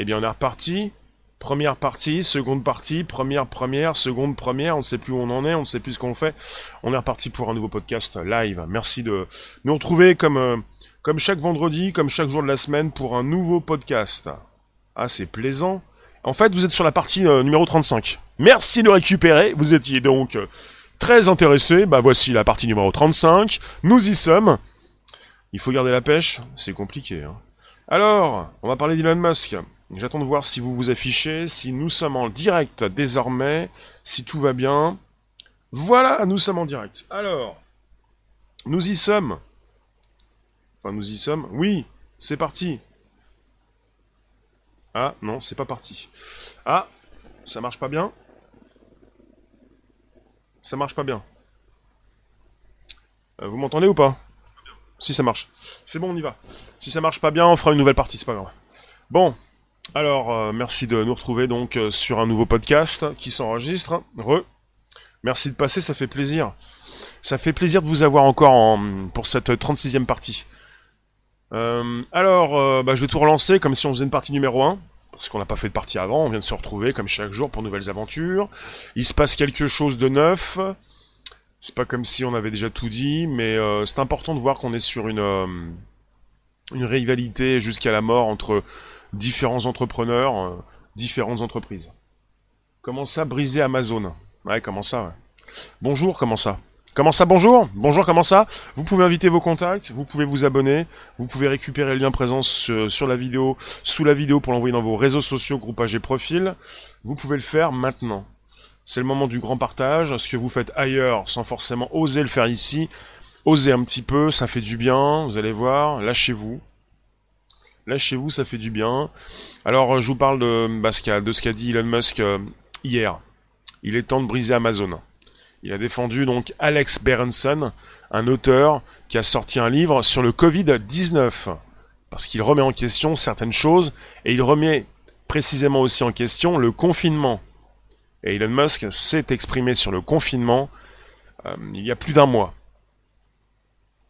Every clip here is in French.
Eh bien, on est reparti. Première partie, seconde partie, première, première, seconde, première. On ne sait plus où on en est, on ne sait plus ce qu'on fait. On est reparti pour un nouveau podcast live. Merci de nous retrouver comme, euh, chaque vendredi, comme chaque jour de la semaine pour un nouveau podcast. Ah, c'est plaisant. En fait, vous êtes sur la partie euh, numéro 35. Merci de récupérer. Vous étiez donc euh, très intéressé. Bah, voici la partie numéro 35. Nous y sommes. Il faut garder la pêche. C'est compliqué. Hein. Alors, on va parler d'Elon Musk. J'attends de voir si vous vous affichez, si nous sommes en direct désormais, si tout va bien. Voilà, nous sommes en direct. Alors, nous y sommes. Enfin, nous y sommes. Oui, c'est parti. Ah, non, c'est pas parti. Ah, ça marche pas bien. Ça marche pas bien. Euh, vous m'entendez ou pas? Si ça marche. C'est bon, on y va. Si ça marche pas bien, on fera une nouvelle partie, c'est pas grave. Bon, alors, euh, merci de nous retrouver donc euh, sur un nouveau podcast qui s'enregistre. Re. Merci de passer, ça fait plaisir. Ça fait plaisir de vous avoir encore en, pour cette 36e partie. Euh, alors, bah, je vais tout relancer comme si on faisait une partie numéro 1. Parce qu'on n'a pas fait de partie avant, on vient de se retrouver comme chaque jour pour nouvelles aventures. Il se passe quelque chose de neuf. C'est pas comme si on avait déjà tout dit, mais c'est important de voir qu'on est sur une, une rivalité jusqu'à la mort entre différents entrepreneurs, euh, différentes entreprises. Comment ça, briser Amazon? Ouais, comment ça. Bonjour, comment ça? Comment ça, bonjour? Bonjour, comment ça? Vous pouvez inviter vos contacts, vous pouvez vous abonner, vous pouvez récupérer le lien présent sur la vidéo, sous la vidéo pour l'envoyer dans vos réseaux sociaux, groupages et profils. Vous pouvez le faire maintenant. C'est le moment du grand partage. Ce que vous faites ailleurs sans forcément oser le faire ici, osez un petit peu, ça fait du bien, vous allez voir, lâchez-vous. Lâchez-vous, ça fait du bien. Alors, euh, je vous parle de, bah, ce qu'a dit Elon Musk euh, hier. Il est temps de briser Amazon. Il a défendu donc Alex Berenson, un auteur qui a sorti un livre sur le Covid-19. Parce qu'il remet en question certaines choses et il remet précisément aussi en question le confinement. Et Elon Musk s'est exprimé sur le confinement euh, il y a plus d'un mois.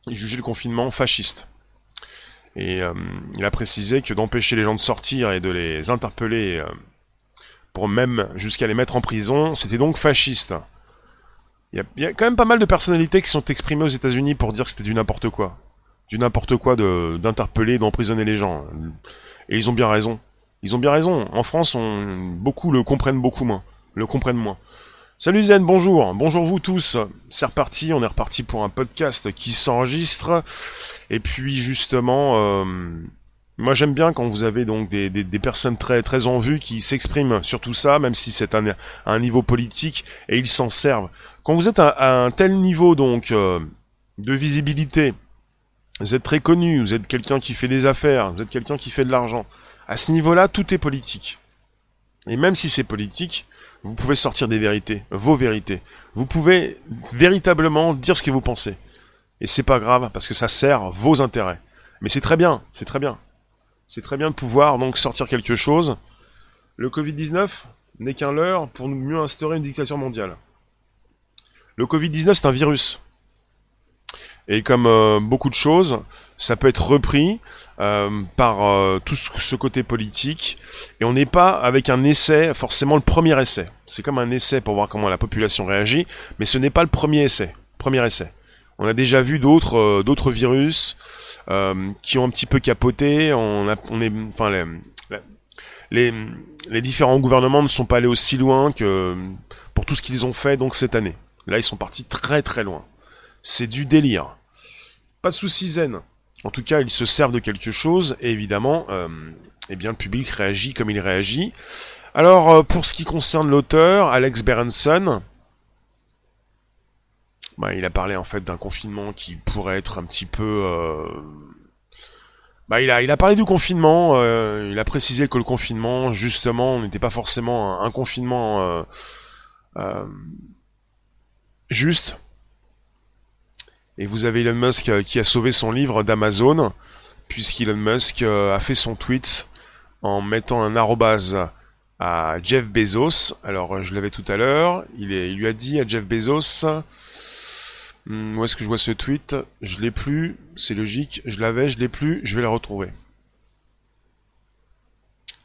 Il jugeait le confinement fasciste. Et euh, il a précisé que d'empêcher les gens de sortir et de les interpeller euh, pour même jusqu'à les mettre en prison, c'était donc fasciste. Il y, a, quand même pas mal de personnalités qui sont exprimées aux États-Unis pour dire que c'était du n'importe quoi. Du n'importe quoi d'interpeller, d'emprisonner les gens. Et ils ont bien raison. Ils ont bien raison. En France, beaucoup le comprennent beaucoup moins. Le comprennent moins. Salut Zen, bonjour, bonjour vous tous. C'est reparti, on est reparti pour un podcast qui s'enregistre. Et puis justement, euh, moi j'aime bien quand vous avez donc des, personnes très très en vue qui s'expriment sur tout ça, même si c'est un, un niveau politique, et ils s'en servent. Quand vous êtes à, un tel niveau donc euh, de visibilité, vous êtes très connu, vous êtes quelqu'un qui fait des affaires, vous êtes quelqu'un qui fait de l'argent. À ce niveau-là, tout est politique. Et même si c'est politique, vous pouvez sortir des vérités, vos vérités. Vous pouvez véritablement dire ce que vous pensez. Et c'est pas grave, parce que ça sert vos intérêts. Mais c'est très bien, c'est très bien. C'est très bien de pouvoir donc sortir quelque chose. Le Covid-19 n'est qu'un leurre pour mieux instaurer une dictature mondiale. Le Covid-19 c'est un virus. Et comme euh, beaucoup de choses, ça peut être repris euh, par euh, tout ce côté politique. Et on n'est pas avec un essai, forcément le premier essai. C'est comme un essai pour voir comment la population réagit, mais ce n'est pas le premier essai. Premier essai. On a déjà vu d'autres d'autres virus qui ont un petit peu capoté. On, a, on est, enfin, les, les différents gouvernements ne sont pas allés aussi loin que pour tout ce qu'ils ont fait donc cette année. Là, ils sont partis très très loin. C'est du délire. Pas de soucis zen. En tout cas, ils se servent de quelque chose, et évidemment, euh, eh bien, le public réagit comme il réagit. Alors, euh, pour ce qui concerne l'auteur, Alex Berenson, bah, il a parlé en fait d'un confinement qui pourrait être un petit peu... Euh, bah, il, a, il a parlé du confinement, il a précisé que le confinement, justement, n'était pas forcément un confinement juste, et vous avez Elon Musk euh, qui a sauvé son livre d'Amazon, puisqu'Elon Musk euh, a fait son tweet en mettant un arrobase à Jeff Bezos. Alors, je l'avais tout à l'heure. Il, lui a dit à Jeff Bezos. Hmm, où est-ce que je vois ce tweet? Je l'ai plus. C'est logique. Je l'avais, je l'ai plus. Je vais le retrouver.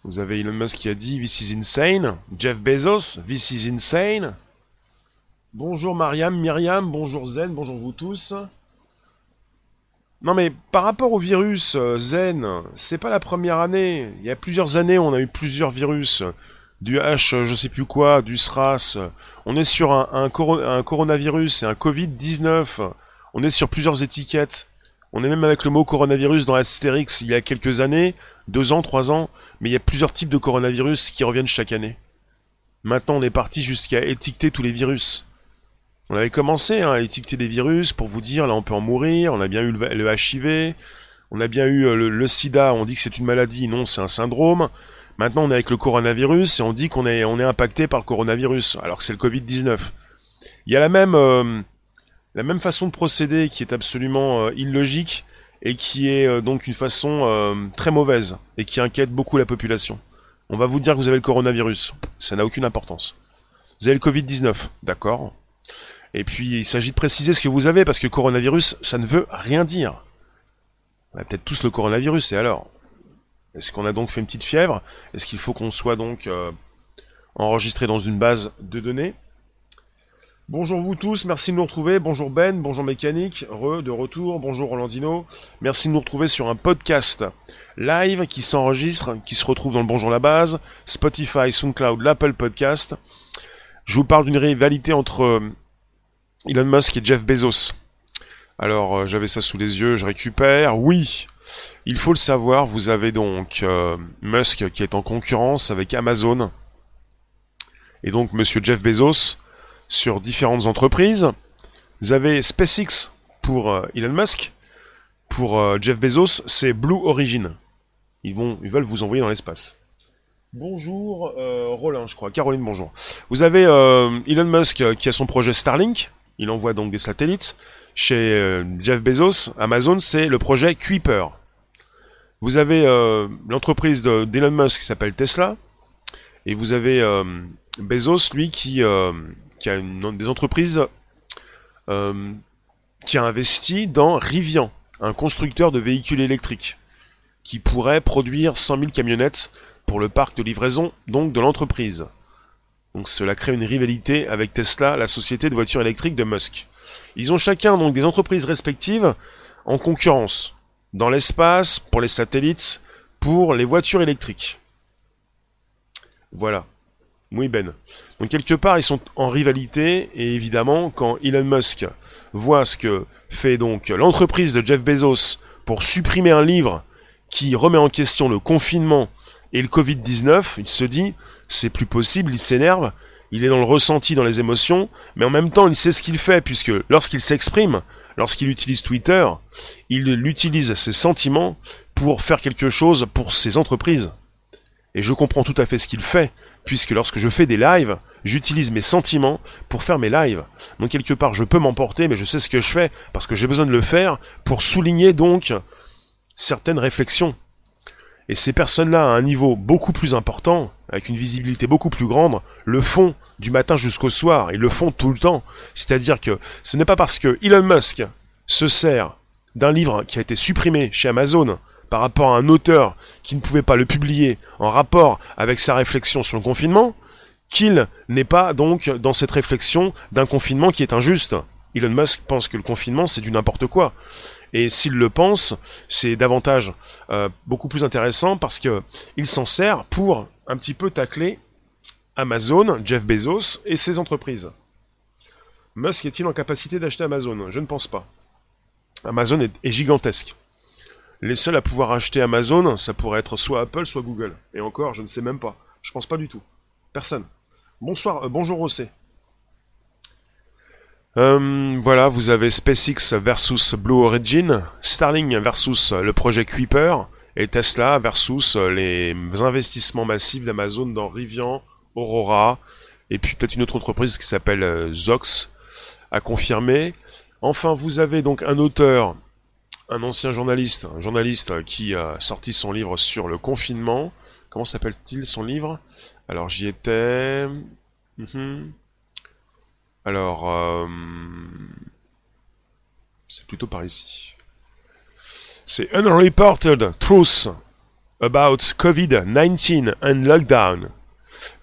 Vous avez Elon Musk qui a dit This is insane. Jeff Bezos, This is insane. Bonjour Mariam, Myriam, bonjour Zen, bonjour vous tous. Non mais par rapport au virus, euh, Zen, c'est pas la première année. Il y a plusieurs années, on a eu plusieurs virus. Du H, euh, je sais plus quoi, du SRAS. On est sur un, coronavirus et un Covid-19. On est sur plusieurs étiquettes. On est même avec le mot coronavirus dans Astérix il y a quelques années, deux ans, trois ans, mais il y a plusieurs types de coronavirus qui reviennent chaque année. Maintenant, on est parti jusqu'à étiqueter tous les virus. On avait commencé hein, à étiqueter des virus pour vous dire, là on peut en mourir, on a bien eu le, HIV, on a bien eu euh, le, sida, on dit que c'est une maladie, non c'est un syndrome. Maintenant on est avec le coronavirus et on dit qu'on est, impacté par le coronavirus, alors que c'est le Covid-19. Il y a la même, euh, la même façon de procéder qui est absolument euh, illogique et qui est donc une façon très mauvaise et qui inquiète beaucoup la population. On va vous dire que vous avez le coronavirus, ça n'a aucune importance. Vous avez le Covid-19, d'accord et puis, il s'agit de préciser ce que vous avez, parce que coronavirus, ça ne veut rien dire. On a peut-être tous le coronavirus, et alors? Est-ce qu'on a donc fait une petite fièvre? Est-ce qu'il faut qu'on soit donc euh, enregistré dans une base de données? Bonjour vous tous, merci de nous retrouver. Bonjour Ben, bonjour Mécanique, re, de retour, bonjour Rolandino. Merci de nous retrouver sur un podcast live qui s'enregistre, qui se retrouve dans le Bonjour la base, Spotify, SoundCloud, l'Apple Podcast. Je vous parle d'une rivalité entre euh, Elon Musk et Jeff Bezos. Alors, euh, j'avais ça sous les yeux, je récupère. Oui, il faut le savoir, vous avez donc euh, Musk qui est en concurrence avec Amazon. Et donc, monsieur Jeff Bezos sur différentes entreprises. Vous avez SpaceX pour Elon Musk. Pour Jeff Bezos, c'est Blue Origin. Ils, vont, ils veulent vous envoyer dans l'espace. Bonjour, Roland, je crois. Caroline, bonjour. Vous avez Elon Musk qui a son projet Starlink, il envoie donc des satellites. Chez euh, Jeff Bezos, Amazon, c'est le projet Kuiper. Vous avez euh, l'entreprise d'Elon Musk qui s'appelle Tesla. Et vous avez euh, Bezos, lui, qui, a des entreprises qui a investi dans Rivian, un constructeur de véhicules électriques, qui pourrait produire 100 000 camionnettes pour le parc de livraison donc de l'entreprise. Donc cela crée une rivalité avec Tesla, la société de voitures électriques de Musk. Ils ont chacun donc des entreprises respectives en concurrence dans l'espace, pour les satellites, pour les voitures électriques. Voilà. Oui Ben. Donc quelque part ils sont en rivalité et évidemment quand Elon Musk voit ce que fait donc l'entreprise de Jeff Bezos pour supprimer un livre qui remet en question le confinement et le Covid-19, il se dit, c'est plus possible, il s'énerve, il est dans le ressenti, dans les émotions, mais en même temps, il sait ce qu'il fait, puisque lorsqu'il s'exprime, lorsqu'il utilise Twitter, il utilise ses sentiments pour faire quelque chose pour ses entreprises. Et je comprends tout à fait ce qu'il fait, puisque lorsque je fais des lives, j'utilise mes sentiments pour faire mes lives. Donc quelque part, je peux m'emporter, mais je sais ce que je fais, parce que j'ai besoin de le faire pour souligner donc certaines réflexions. Et ces personnes-là, à un niveau beaucoup plus important, avec une visibilité beaucoup plus grande, le font du matin jusqu'au soir. Ils le font tout le temps. C'est-à-dire que ce n'est pas parce que Elon Musk se sert d'un livre qui a été supprimé chez Amazon par rapport à un auteur qui ne pouvait pas le publier en rapport avec sa réflexion sur le confinement, qu'il n'est pas donc dans cette réflexion d'un confinement qui est injuste. Elon Musk pense que le confinement c'est du n'importe quoi. Et s'il le pense, c'est davantage euh, beaucoup plus intéressant parce que il s'en sert pour un petit peu tacler Amazon, Jeff Bezos et ses entreprises. Musk est-il en capacité d'acheter Amazon? Je ne pense pas. Amazon est, gigantesque. Les seuls à pouvoir acheter Amazon, ça pourrait être soit Apple, soit Google. Et encore, je ne sais même pas. Je pense pas du tout. Personne. Bonsoir, euh, bonjour Rossé. Euh, voilà, vous avez SpaceX versus Blue Origin, Starlink versus le projet Kuiper, et Tesla versus les investissements massifs d'Amazon dans Rivian, Aurora, et puis peut-être une autre entreprise qui s'appelle euh, Zox, à confirmer. Enfin, vous avez donc un auteur, un ancien journaliste, un journaliste qui a sorti son livre sur le confinement. Comment s'appelle-t-il son livre? Alors j'y étais. Mhm. Alors, euh, c'est plutôt par ici. C'est Unreported Truth about COVID-19 and lockdown.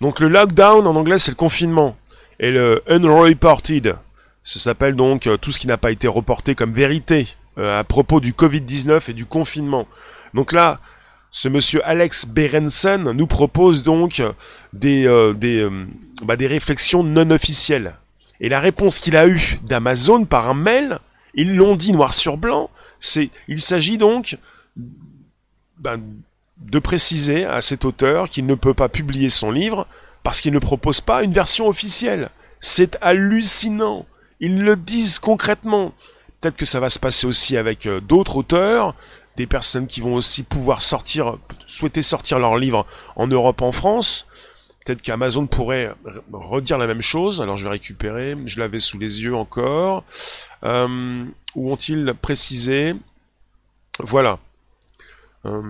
Donc le lockdown en anglais c'est le confinement et le unreported, ça s'appelle donc euh, tout ce qui n'a pas été reporté comme vérité euh, à propos du Covid-19 et du confinement. Donc là, ce monsieur Alex Berenson nous propose donc des, euh, des, bah, des réflexions non officielles. Et la réponse qu'il a eue d'Amazon par un mail, ils l'ont dit noir sur blanc, c'est il s'agit donc ben, de préciser à cet auteur qu'il ne peut pas publier son livre parce qu'il ne propose pas une version officielle. C'est hallucinant. Ils le disent concrètement. Peut-être que ça va se passer aussi avec euh, d'autres auteurs, des personnes qui vont aussi pouvoir sortir, souhaiter sortir leur livre en Europe, en France. Peut-être qu'Amazon pourrait redire la même chose. Alors je vais récupérer, je l'avais sous les yeux encore. Euh, où ont-ils précisé? Voilà. Euh,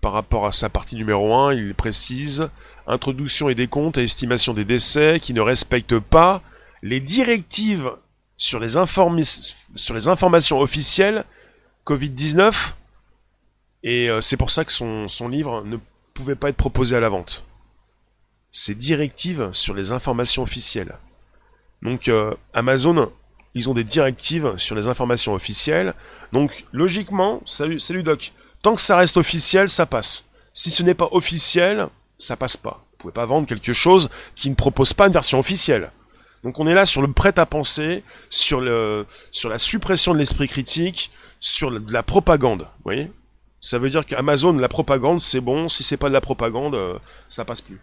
par rapport à sa partie numéro 1, il précise introduction et décompte et estimation des décès qui ne respectent pas les directives sur les, informations officielles Covid-19. Et euh, c'est pour ça que son, son livre ne pouvait pas être proposé à la vente. Ces directives sur les informations officielles. Donc euh, Amazon, ils ont des directives sur les informations officielles. Donc logiquement, salut, Doc, tant que ça reste officiel, ça passe. Si ce n'est pas officiel, ça passe pas. Vous pouvez pas vendre quelque chose qui ne propose pas une version officielle. Donc on est là sur le prêt à penser, sur, le, sur la suppression de l'esprit critique, sur la propagande. Vous voyez Ça veut dire qu'Amazon, la propagande, c'est bon. Si c'est pas de la propagande, euh, ça passe plus.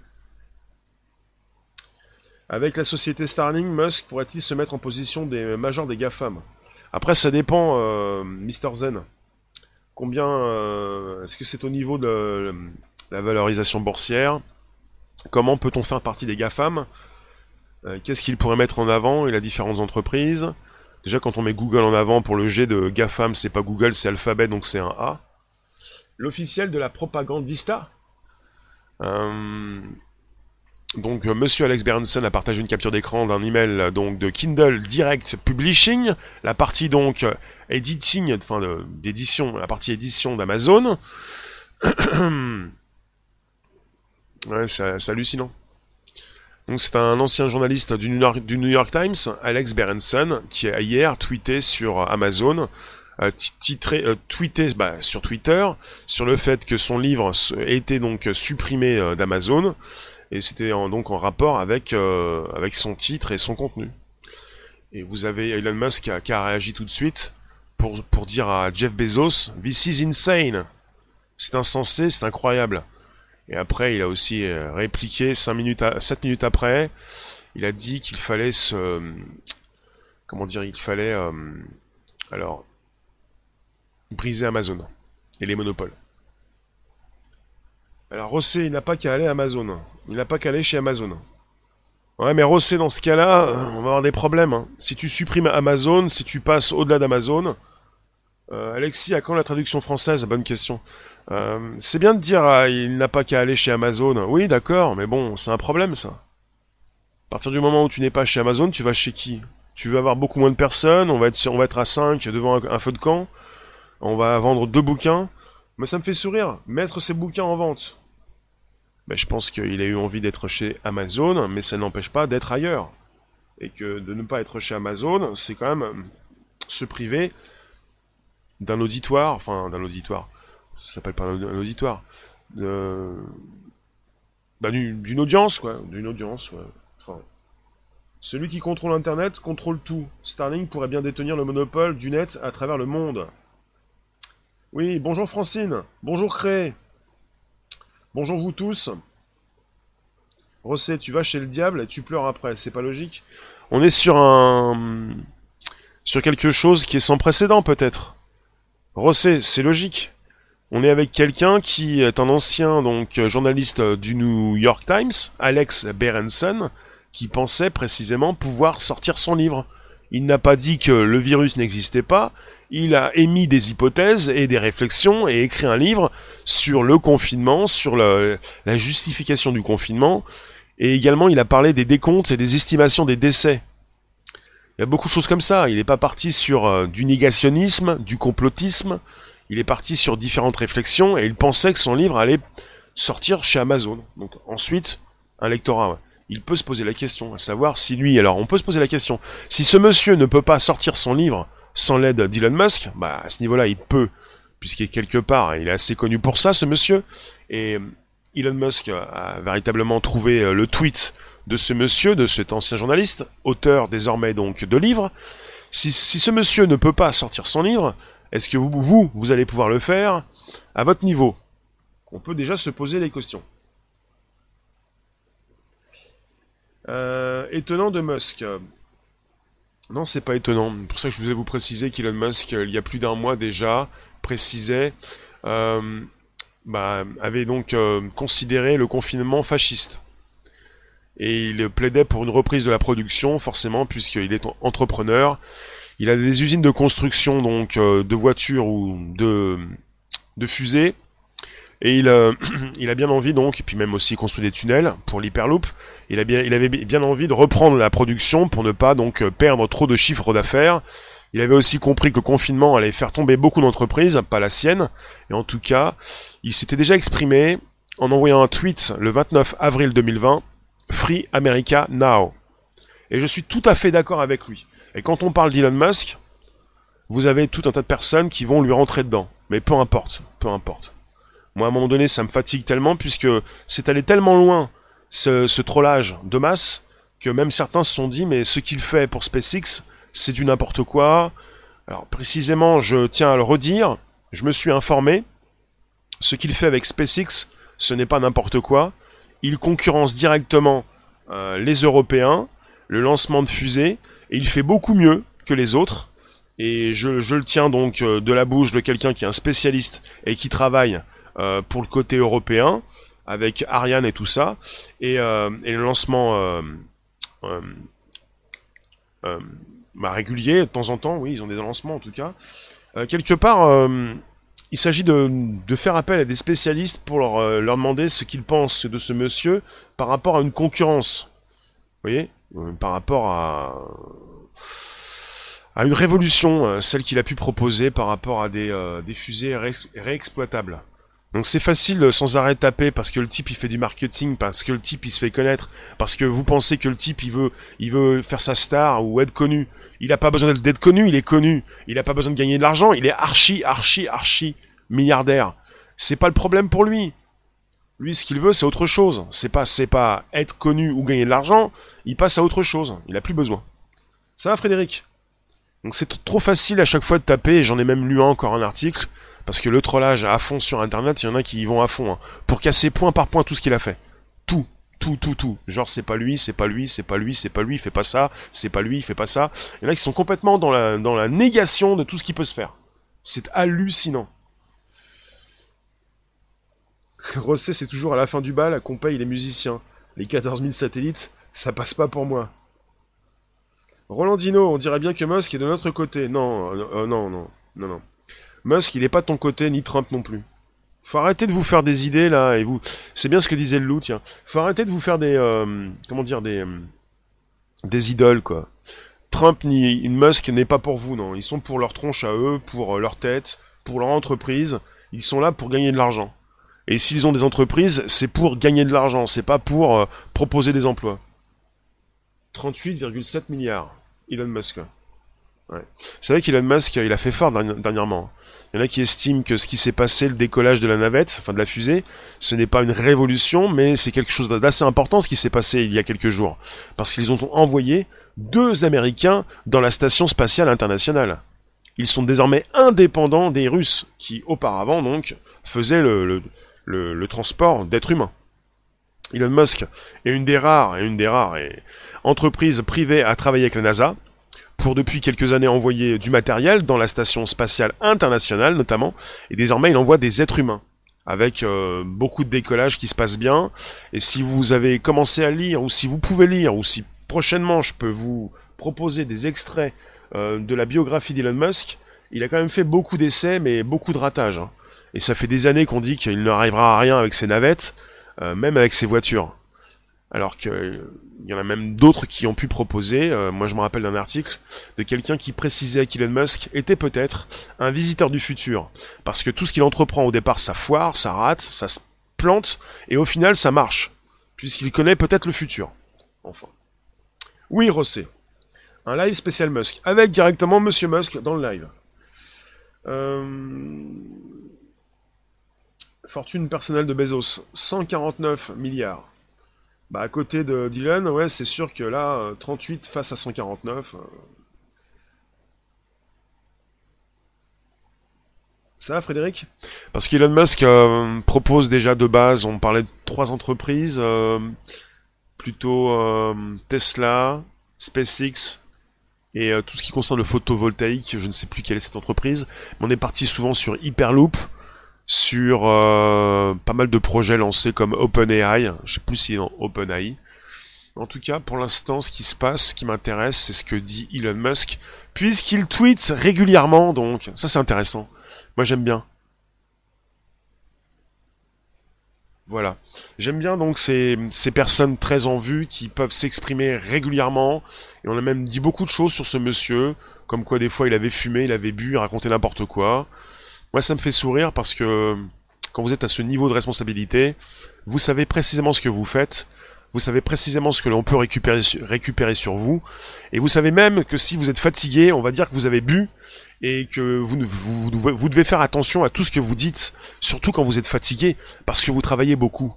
Avec la société Starling, Musk pourrait-il se mettre en position des majors des GAFAM? Après, ça dépend, euh, Mr. Zen. Combien. Euh, est-ce que c'est au niveau de la valorisation boursière? Comment peut-on faire partie des GAFAM? Qu'est-ce qu'il pourrait mettre en avant Il a différentes entreprises. Déjà, quand on met Google en avant pour le G de GAFAM, c'est pas Google, c'est Alphabet, donc c'est un A. L'officiel de la propagande Vista. Euh, donc, euh, Monsieur Alex Berenson a partagé une capture d'écran d'un email donc de Kindle Direct Publishing, la partie donc editing, enfin d'édition, la partie édition d'Amazon. Ouais, c'est hallucinant. Donc c'est un ancien journaliste du New, York, Times, Alex Berenson, qui a hier tweeté sur Amazon, titré, euh, tweeté bah, sur Twitter sur le fait que son livre été donc supprimé euh, d'Amazon et c'était donc en rapport avec son titre et son contenu. Et vous avez Elon Musk qui a, réagi tout de suite pour dire à Jeff Bezos, "This is insane." C'est insensé, c'est incroyable. Et après, il a aussi euh, répliqué 5 minutes 7 minutes après. Il a dit qu'il fallait se. Comment dire Il fallait. Euh, alors. Briser Amazon. Et les monopoles. Alors, Rossé, il n'a pas qu'à aller à Amazon. Il n'a pas qu'à aller chez Amazon. Ouais, mais Rossé, dans ce cas-là, on va avoir des problèmes. Hein. Si tu supprimes Amazon, si tu passes au-delà d'Amazon. Euh, Alexis, à quand la traduction française? Bonne question. Euh, c'est bien de dire ah, il n'a pas qu'à aller chez Amazon. Oui, d'accord, mais bon, c'est un problème ça. À partir du moment où tu n'es pas chez Amazon, tu vas chez qui? Tu veux avoir beaucoup moins de personnes, on va être, on va être à 5 devant un, feu de camp, on va vendre deux bouquins. Mais ça me fait sourire, mettre ces bouquins en vente. Mais je pense qu'il a eu envie d'être chez Amazon, mais ça n'empêche pas d'être ailleurs. Et que de ne pas être chez Amazon, c'est quand même se priver d'un auditoire, enfin d'un auditoire, ça s'appelle pas un auditoire, bah, d'une audience, quoi, celui qui contrôle Internet contrôle tout. Starlink pourrait bien détenir le monopole du net à travers le monde. Oui, bonjour Francine, bonjour Cré, bonjour vous tous. Rosset, tu vas chez le diable et tu pleures après, c'est pas logique. On est sur un... sur quelque chose qui est sans précédent peut-être. Rosset, c'est logique. On est avec quelqu'un qui est un ancien donc journaliste du New York Times, Alex Berenson, qui pensait précisément pouvoir sortir son livre. Il n'a pas dit que le virus n'existait pas, il a émis des hypothèses et des réflexions et écrit un livre sur le confinement, sur la justification du confinement, et également il a parlé des décomptes et des estimations des décès. Il y a beaucoup de choses comme ça, il n'est pas parti sur euh, du négationnisme, du complotisme, il est parti sur différentes réflexions et il pensait que son livre allait sortir chez Amazon. Donc ensuite, un lectorat. Il peut se poser la question, à savoir si lui, alors on peut se poser la question, si ce monsieur ne peut pas sortir son livre sans l'aide d'Elon Musk, bah à ce niveau-là, il peut, puisqu'il est quelque part, il est assez connu pour ça, ce monsieur. Et Elon Musk a véritablement trouvé euh, le tweet de ce monsieur, de cet ancien journaliste, auteur désormais donc de livres. Si, ce monsieur ne peut pas sortir son livre, est-ce que vous, vous, vous allez pouvoir le faire à votre niveau? On peut déjà se poser les questions. Euh, étonnant de Musk. Non, c'est pas étonnant. Pour ça que je voulais vous préciser qu'Elon Musk, il y a plus d'un mois déjà, précisait, euh, bah, avait donc euh, considéré le confinement fasciste. Et il plaidait pour une reprise de la production, forcément, puisqu'il est entrepreneur. Il a des usines de construction, donc de voitures ou de fusées. Et il, il a bien envie donc, et puis même aussi construit des tunnels pour l'Hyperloop. Il, avait bien envie de reprendre la production pour ne pas donc perdre trop de chiffres d'affaires. Il avait aussi compris que le confinement allait faire tomber beaucoup d'entreprises, pas la sienne. Et en tout cas, il s'était déjà exprimé en envoyant un tweet le 29 avril 2020, Free America Now. Et je suis tout à fait d'accord avec lui. Et quand on parle d'Elon Musk, vous avez tout un tas de personnes qui vont lui rentrer dedans. Mais peu importe, peu importe. Moi, à un moment donné, ça me fatigue tellement, puisque c'est allé tellement loin, ce, trollage de masse, que même certains se sont dit, mais ce qu'il fait pour SpaceX, c'est du n'importe quoi. Alors, précisément, je tiens à le redire, je me suis informé, ce qu'il fait avec SpaceX, ce n'est pas n'importe quoi. Il concurrence directement euh, les Européens, le lancement de fusées, et il fait beaucoup mieux que les autres. Et je, le tiens donc euh, de la bouche de quelqu'un qui est un spécialiste et qui travaille pour le côté européen, avec Ariane et tout ça, et, euh, le lancement euh, bah, régulier, de temps en temps, oui, ils ont des lancements en tout cas. quelque part, il s'agit de, faire appel à des spécialistes pour leur, demander ce qu'ils pensent de ce monsieur par rapport à une concurrence. Vous voyez Par rapport à une révolution, celle qu'il a pu proposer par rapport à des fusées réexploitables. Donc c'est facile sans arrêt taper parce que le type il fait du marketing, parce que le type il se fait connaître, parce que vous pensez que le type il veut, il veut faire sa star ou être connu. Il n'a pas besoin d'être connu, il est connu. Il n'a pas besoin de gagner de l'argent, il est archi, archi, archi milliardaire. C'est pas le problème pour lui. Lui, ce qu'il veut, c'est autre chose. C'est pas, c'est pas être connu ou gagner de l'argent. Il passe à autre chose. Il a plus besoin. Ça va, Frédéric? Donc c'est trop facile à chaque fois de taper. J'en ai même lu encore un article parce que le trollage à fond sur internet, il y en a qui y vont à fond. Hein, pour casser point par point tout ce qu'il a fait. Tout. Tout, tout, tout. Genre, c'est pas lui, c'est pas lui, c'est pas lui, c'est pas lui, il fait pas ça, c'est pas lui, il fait pas ça. Il y en a qui sont complètement dans la, négation de tout ce qui peut se faire. C'est hallucinant. Rosset, c'est toujours à la fin du bal qu'on paye les musiciens. Les 14 000 satellites, ça passe pas pour moi. Rolandino, on dirait bien que Musk est de notre côté. Non, euh, euh, non, non, non, non. Musk, il est pas de ton côté, ni Trump non plus. Faut arrêter de vous faire des idées là, et vous. C'est bien ce que disait le loup, tiens. Faut arrêter de vous faire des. Euh, comment dire, des. Euh, des idoles, quoi. Trump ni Musk n'est pas pour vous, non. Ils sont pour leur tronche à eux, pour euh, leur tête, pour leur entreprise. Ils sont là pour gagner de l'argent. Et s'ils ont des entreprises, c'est pour gagner de l'argent, c'est pas pour proposer des emplois. 38,7 milliards, Elon Musk. C'est vrai qu'Elon Musk, il a fait fort dernièrement. Il y en a qui estiment que ce qui s'est passé, le décollage de la navette, enfin de la fusée, ce n'est pas une révolution, mais c'est quelque chose d'assez important ce qui s'est passé il y a quelques jours. Parce qu'ils ont envoyé deux Américains dans la station spatiale internationale. Ils sont désormais indépendants des Russes, qui auparavant donc faisaient le, transport d'êtres humains. Elon Musk est une des rares, et une des rares entreprises privées à travailler avec la NASA, pour depuis quelques années envoyer du matériel dans la station spatiale internationale notamment, et désormais il envoie des êtres humains avec euh, beaucoup de décollage qui se passe bien. Et si vous avez commencé à lire, ou si vous pouvez lire, ou si prochainement je peux vous proposer des extraits euh, de la biographie d'Elon Musk, il a quand même fait beaucoup d'essais, mais beaucoup de ratages. Hein. Et ça fait des années qu'on dit qu'il ne arrivera à rien avec ses navettes, euh, même avec ses voitures. Alors qu'il y en a même d'autres qui ont pu proposer, euh, moi je me rappelle d'un article, de quelqu'un qui précisait qu'Elon Musk était peut-être un visiteur du futur. Parce que tout ce qu'il entreprend au départ, ça foire, ça rate, ça se plante, et au final ça marche, puisqu'il connaît peut-être le futur. Enfin. Oui, Rossé. Un live spécial Musk, avec directement Monsieur Musk dans le live. Euh, fortune personnelle de Bezos, 149 milliards. Bah à côté de Dylan, ouais, c'est sûr que là, 38 euh, face à 149. Euh, Ça Frédéric? Parce qu'Elon Musk euh, propose déjà de base, on parlait de trois entreprises, plutôt Tesla, SpaceX et tout ce qui concerne le photovoltaïque, je ne sais plus quelle est cette entreprise, mais on est parti souvent sur Hyperloop, sur euh, pas mal de projets lancés comme OpenAI. Je sais plus si est dans OpenAI. En tout cas, pour l'instant, ce qui se passe, ce qui m'intéresse, c'est ce que dit Elon Musk, puisqu'il tweet régulièrement, donc ça c'est intéressant. Moi j'aime bien. Voilà. J'aime bien donc ces, ces, personnes très en vue qui peuvent s'exprimer régulièrement. Et on a même dit beaucoup de choses sur ce monsieur, comme quoi des fois il avait fumé, il avait bu, il racontait n'importe quoi. Moi, ça me fait sourire parce que quand vous êtes à ce niveau de responsabilité, vous savez précisément ce que vous faites, vous savez précisément ce que l'on peut récupérer, sur vous, et vous savez même que si vous êtes fatigué, on va dire que vous avez bu, et que vous, vous, vous, devez faire attention à tout ce que vous dites, surtout quand vous êtes fatigué, parce que vous travaillez beaucoup.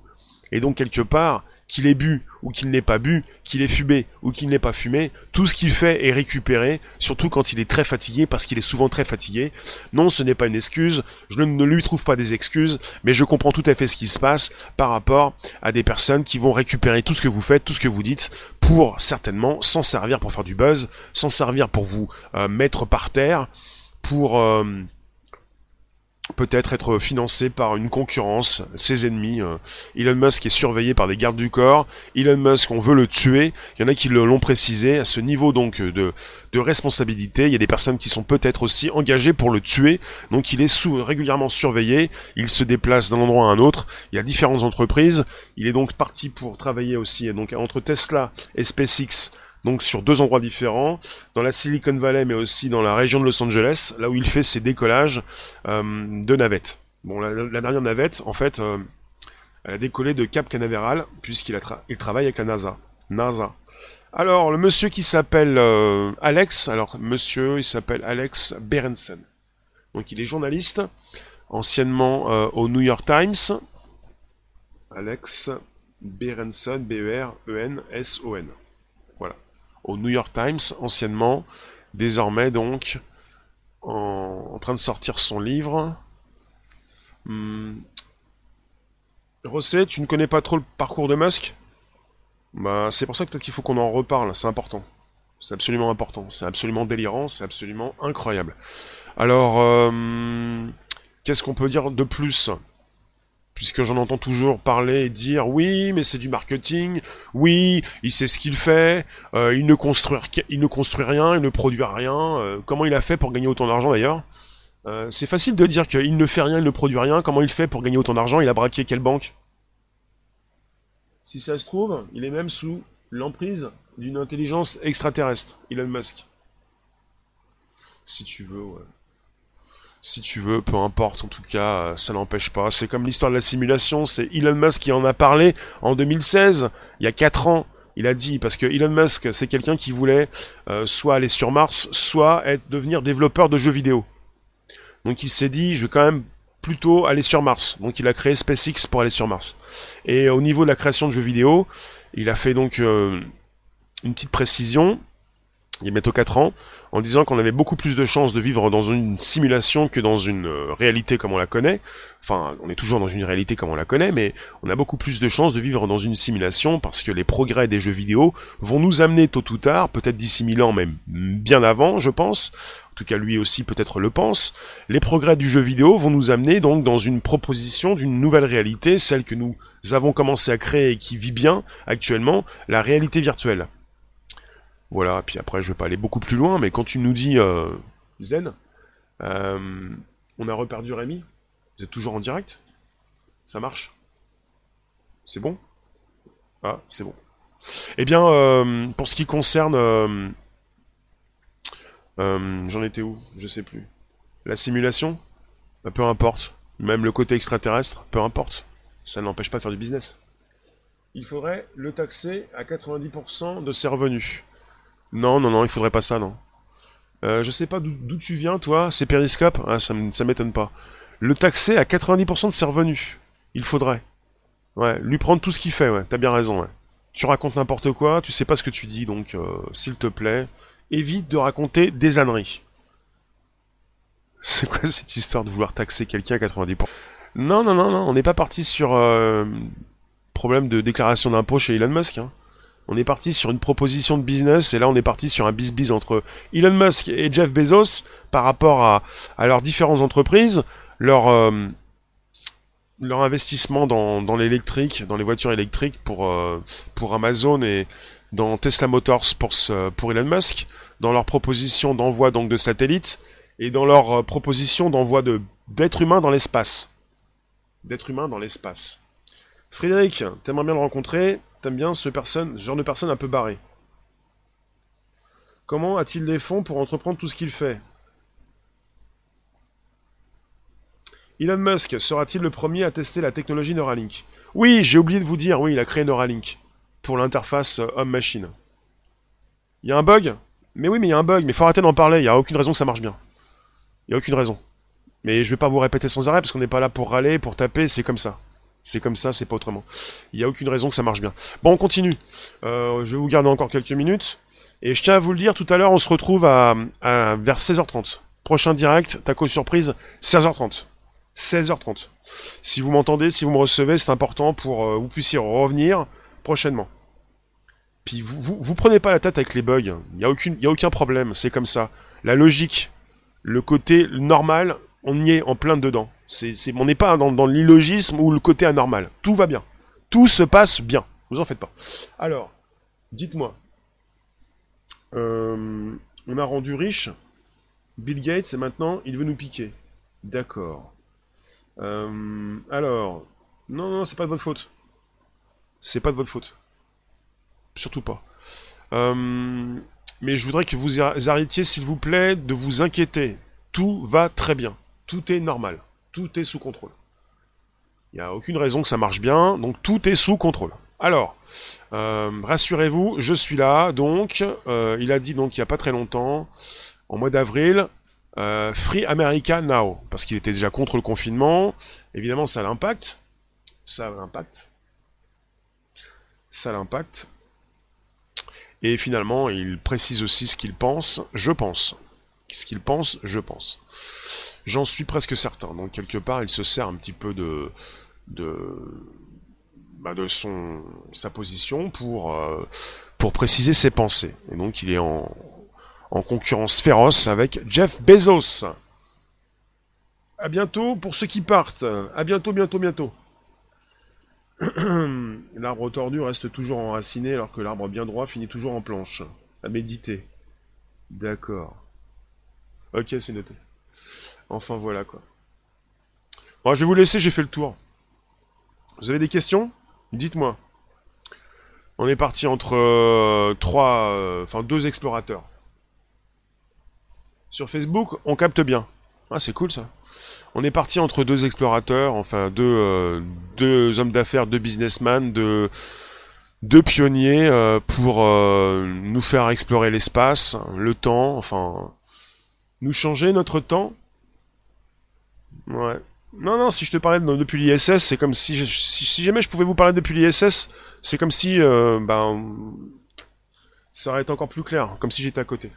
Et donc quelque part, qu'il ait bu ou qu'il n'ait pas bu, qu'il ait fumé ou qu'il n'ait pas fumé, tout ce qu'il fait est récupéré, surtout quand il est très fatigué, parce qu'il est souvent très fatigué. Non, ce n'est pas une excuse, je ne lui trouve pas des excuses, mais je comprends tout à fait ce qui se passe par rapport à des personnes qui vont récupérer tout ce que vous faites, tout ce que vous dites, pour certainement s'en servir pour faire du buzz, s'en servir pour vous euh, mettre par terre, pour... Euh, peut-être être financé par une concurrence, ses ennemis. Euh. Elon Musk est surveillé par des gardes du corps. Elon Musk, on veut le tuer. Il y en a qui l'ont précisé à ce niveau donc de, de responsabilité. Il y a des personnes qui sont peut-être aussi engagées pour le tuer. Donc il est régulièrement surveillé. Il se déplace d'un endroit à un autre. Il y a différentes entreprises. Il est donc parti pour travailler aussi donc entre Tesla et SpaceX donc sur deux endroits différents, dans la Silicon Valley mais aussi dans la région de Los Angeles, là où il fait ses décollages euh, de navettes. Bon, la, dernière navette, en fait, euh, elle a décollé de Cap Canaveral, puisqu'il il travaille avec la NASA. NASA. Alors, le monsieur qui s'appelle euh, Alex, alors monsieur, il s'appelle Alex Berenson. Donc il est journaliste, anciennement au New York Times. Alex Berenson, B-E-R-E-N-S-O-N. Au New York Times anciennement, désormais donc en, train de sortir son livre. Hmm. Rosset, tu ne connais pas trop le parcours de Musk? Bah c'est pour ça que peut-être qu'il faut qu'on en reparle, c'est important. C'est absolument important, c'est absolument délirant, c'est absolument incroyable. Alors, euh, qu'est-ce qu'on peut dire de plus? Puisque j'en entends toujours parler et dire oui, mais c'est du marketing, oui, il sait ce qu'il fait, euh, il, ne construit, rien, il ne produit rien, euh, comment il a fait pour gagner autant d'argent d'ailleurs. Euh, C'est facile de dire qu'il ne fait rien, il ne produit rien, comment il fait pour gagner autant d'argent, il a braqué quelle banque? Si ça se trouve, il est même sous l'emprise d'une intelligence extraterrestre, Elon Musk. Si tu veux, ouais si tu veux, peu importe, en tout cas, euh, ça n'empêche pas. C'est comme l'histoire de la simulation, c'est Elon Musk qui en a parlé en 2016, il y a 4 ans. Il a dit, parce que Elon Musk, c'est quelqu'un qui voulait euh, soit aller sur Mars, soit être, devenir développeur de jeux vidéo. Donc il s'est dit, je vais quand même plutôt aller sur Mars. Donc il a créé SpaceX pour aller sur Mars. Et au niveau de la création de jeux vidéo, il a fait donc euh, une petite précision, il y a bientôt 4 ans, en disant qu'on avait beaucoup plus de chances de vivre dans une simulation que dans une euh, réalité comme on la connaît. Enfin, on est toujours dans une réalité comme on la connaît, mais on a beaucoup plus de chances de vivre dans une simulation parce que les progrès des jeux vidéo vont nous amener tôt ou tard, peut-être d'ici mille ans, même bien avant, je pense. En tout cas, lui aussi peut-être le pense. Les progrès du jeu vidéo vont nous amener donc dans une proposition d'une nouvelle réalité, celle que nous avons commencé à créer et qui vit bien actuellement, la réalité virtuelle. Voilà, puis après je vais pas aller beaucoup plus loin, mais quand tu nous dis euh, Zen, euh, on a reperdu Rémi, vous êtes toujours en direct? Ça marche? C'est bon? Ah, c'est bon. Eh bien, euh, pour ce qui concerne... J'en étais où? Je sais plus. La simulation? Bah, Peu importe. Même le côté extraterrestre, peu importe. Ça n'empêche pas de faire du business. Il faudrait le taxer à 90% de ses revenus. Non, non, non, il faudrait pas ça, non. Euh, je sais pas d'où tu viens, toi. C'est Periscope ah, Ça, m'étonne pas. Le taxer à 90% de ses revenus. Il faudrait. Ouais, lui prendre tout ce qu'il fait, ouais. T'as bien raison, ouais. Tu racontes n'importe quoi, tu sais pas ce que tu dis, donc euh, s'il te plaît, évite de raconter des âneries. C'est quoi cette histoire de vouloir taxer quelqu'un à 90% Non, non, non, non, on n'est pas parti sur euh, problème de déclaration d'impôt chez Elon Musk. Hein. On est parti sur une proposition de business et là on est parti sur un bis-bis entre Elon Musk et Jeff Bezos par rapport à, leurs différentes entreprises, leur, euh, investissement dans, l'électrique, dans les voitures électriques pour, euh, Amazon et dans Tesla Motors pour, pour Elon Musk, dans leur proposition d'envoi donc de satellites et dans leur euh, proposition d'envoi de d'êtres humains dans l'espace. D'êtres humains dans l'espace. Frédéric, t'aimerais bien le rencontrer, t'aimes bien ce, genre de personne un peu barré. Comment a-t-il des fonds pour entreprendre tout ce qu'il fait? Elon Musk sera-t-il le premier à tester la technologie Neuralink? Oui, j'ai oublié de vous dire, oui, il a créé Neuralink pour l'interface homme-machine. Il y a un bug? Mais oui, mais il y a un bug, mais faut arrêter d'en parler, il n'y a aucune raison que ça marche bien. Il n'y a aucune raison. Mais je vais pas vous répéter sans arrêt parce qu'on n'est pas là pour râler, pour taper, c'est comme ça. C'est comme ça, c'est pas autrement. Il n'y a aucune raison que ça marche bien. Bon, on continue. Euh, je vais vous garder encore quelques minutes. Et je tiens à vous le dire, tout à l'heure, on se retrouve à, vers 16h30. Prochain direct, taco surprise, 16h30. 16h30. Si vous m'entendez, si vous me recevez, c'est important pour que euh, vous puissiez revenir prochainement. Puis vous, vous, prenez pas la tête avec les bugs. Il n'y a aucun problème, c'est comme ça. La logique, le côté normal, on y est en plein dedans. C'est, on n'est pas dans, l'illogisme ou le côté anormal. Tout va bien. Tout se passe bien. Vous en faites pas. Alors, dites-moi. Euh, on a rendu riche Bill Gates et maintenant il veut nous piquer. D'accord. Euh, alors, non, non, c'est pas de votre faute. C'est pas de votre faute. Surtout pas. Euh, mais je voudrais que vous arrêtiez, s'il vous plaît, de vous inquiéter. Tout va très bien. Tout est normal. Est sous contrôle. Il n'y a aucune raison que ça marche bien, donc tout est sous contrôle. Alors, euh, rassurez-vous, je suis là, donc, euh, il a dit donc il n'y a pas très longtemps, en mois d'avril, euh, Free America Now, parce qu'il était déjà contre le confinement, évidemment ça l'impact, ça l'impact, ça l'impact, et finalement, il précise aussi ce qu'il pense, je pense. Ce qu'il pense, je pense. J'en suis presque certain. Donc quelque part, il se sert un petit peu de de, bah, son sa position pour euh, pour préciser ses pensées. Et donc il est en en concurrence féroce avec Jeff Bezos. À bientôt pour ceux qui partent. À bientôt, bientôt, bientôt. l'arbre tordu reste toujours enraciné alors que l'arbre bien droit finit toujours en planche. À méditer. D'accord. Ok, c'est noté. Enfin voilà quoi. Bon, je vais vous laisser, j'ai fait le tour. Vous avez des questions? Dites-moi. On est parti entre euh, trois, euh, enfin deux explorateurs. Sur Facebook, on capte bien. Ah, c'est cool ça. On est parti entre deux explorateurs, enfin deux, euh, deux hommes d'affaires, deux businessmen, deux, deux pionniers pour nous faire explorer l'espace, le temps, enfin nous changer notre temps. Ouais. Non, non, si je te parlais depuis l'ISS, c'est comme si, si, jamais je pouvais vous parler depuis l'ISS, c'est comme si, ben, ça aurait été encore plus clair, comme si j'étais à côté.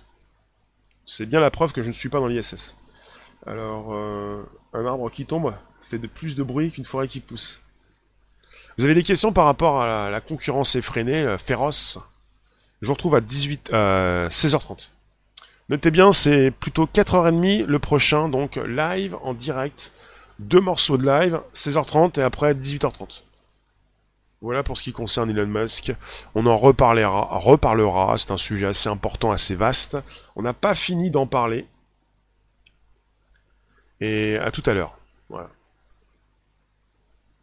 C'est bien la preuve que je ne suis pas dans l'ISS. Alors, euh, un arbre qui tombe fait de plus de bruit qu'une forêt qui pousse. Vous avez des questions par rapport à la, concurrence effrénée, euh, féroce? Je vous retrouve à 18, 16h30. Notez bien, c'est plutôt 4h30 le prochain, donc live en direct. Deux morceaux de live, 16h30 et après 18h30. Voilà pour ce qui concerne Elon Musk. On en reparlera, reparlera. C'est un sujet assez important, assez vaste. On n'a pas fini d'en parler. Et à tout à l'heure. Voilà.